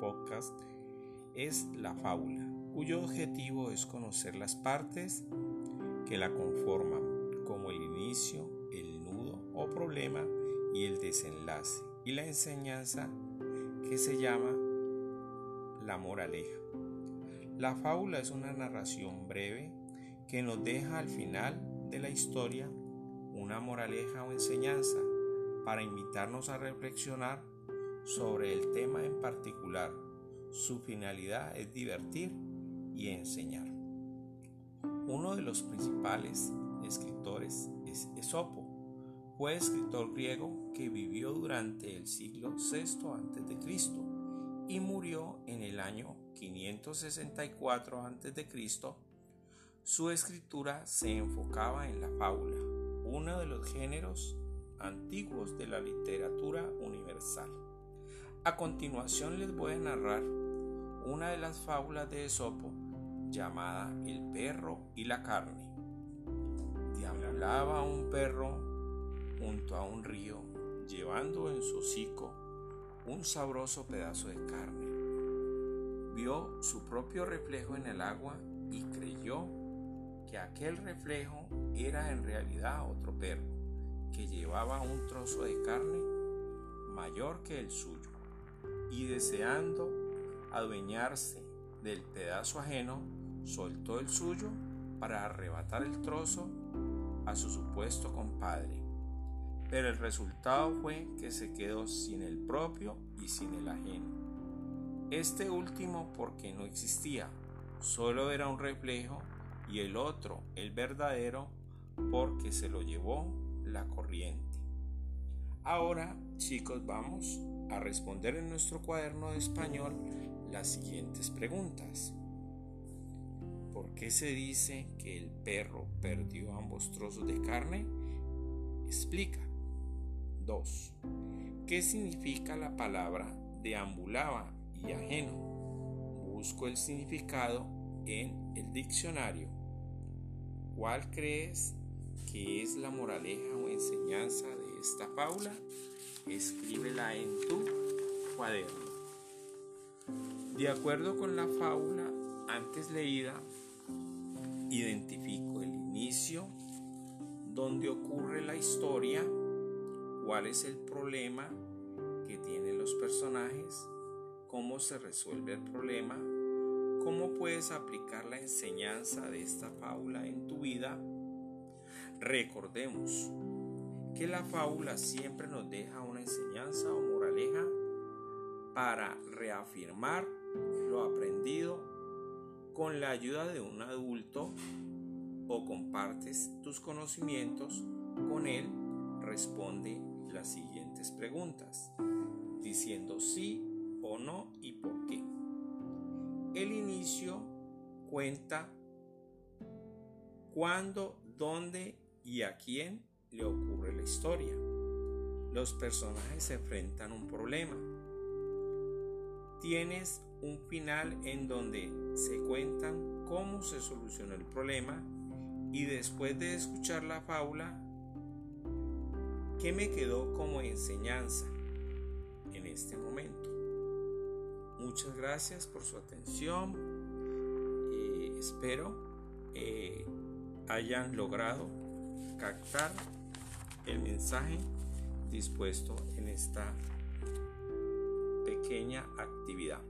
podcast es la fábula, cuyo objetivo es conocer las partes que la conforman, como el inicio, el nudo o problema y el desenlace, y la enseñanza que se llama la moraleja. La fábula es una narración breve que nos deja al final de la historia una moraleja o enseñanza para invitarnos a reflexionar sobre el tema en particular. Su finalidad es divertir y enseñar. Uno de los principales escritores es Esopo. Fue escritor griego que vivió durante el siglo VI a.C. y murió en el año 564 a.C. Su escritura se enfocaba en la fábula, uno de los géneros antiguos de la literatura universal. A continuación les voy a narrar una de las fábulas de Esopo llamada El perro y la carne. Deambulaba un perro junto a un río, llevando en su hocico un sabroso pedazo de carne. Vio su propio reflejo en el agua y creyó que aquel reflejo era en realidad otro perro que llevaba un trozo de carne mayor que el suyo y deseando adueñarse del pedazo ajeno, soltó el suyo para arrebatar el trozo a su supuesto compadre. Pero el resultado fue que se quedó sin el propio y sin el ajeno. Este último porque no existía, solo era un reflejo y el otro, el verdadero, porque se lo llevó la corriente. Ahora, chicos, vamos a responder en nuestro cuaderno de español las siguientes preguntas. ¿Por qué se dice que el perro perdió ambos trozos de carne? Explica. 2. ¿Qué significa la palabra deambulaba y ajeno? Busco el significado en el diccionario. ¿Cuál crees que es la moraleja o enseñanza de esta fábula? Escríbela en tu cuaderno. De acuerdo con la fábula antes leída, identifico el inicio, donde ocurre la historia, cuál es el problema que tienen los personajes, cómo se resuelve el problema, cómo puedes aplicar la enseñanza de esta fábula en tu vida. Recordemos que la fábula siempre nos deja una enseñanza o moraleja para reafirmar lo aprendido con la ayuda de un adulto o compartes tus conocimientos con él, responde las siguientes preguntas, diciendo sí o no y por qué. El inicio cuenta cuándo, dónde y a quién le ocurre historia. Los personajes se enfrentan a un problema. Tienes un final en donde se cuentan cómo se solucionó el problema y después de escuchar la fábula, ¿qué me quedó como enseñanza en este momento? Muchas gracias por su atención espero eh, hayan logrado captar el mensaje dispuesto en esta pequeña actividad.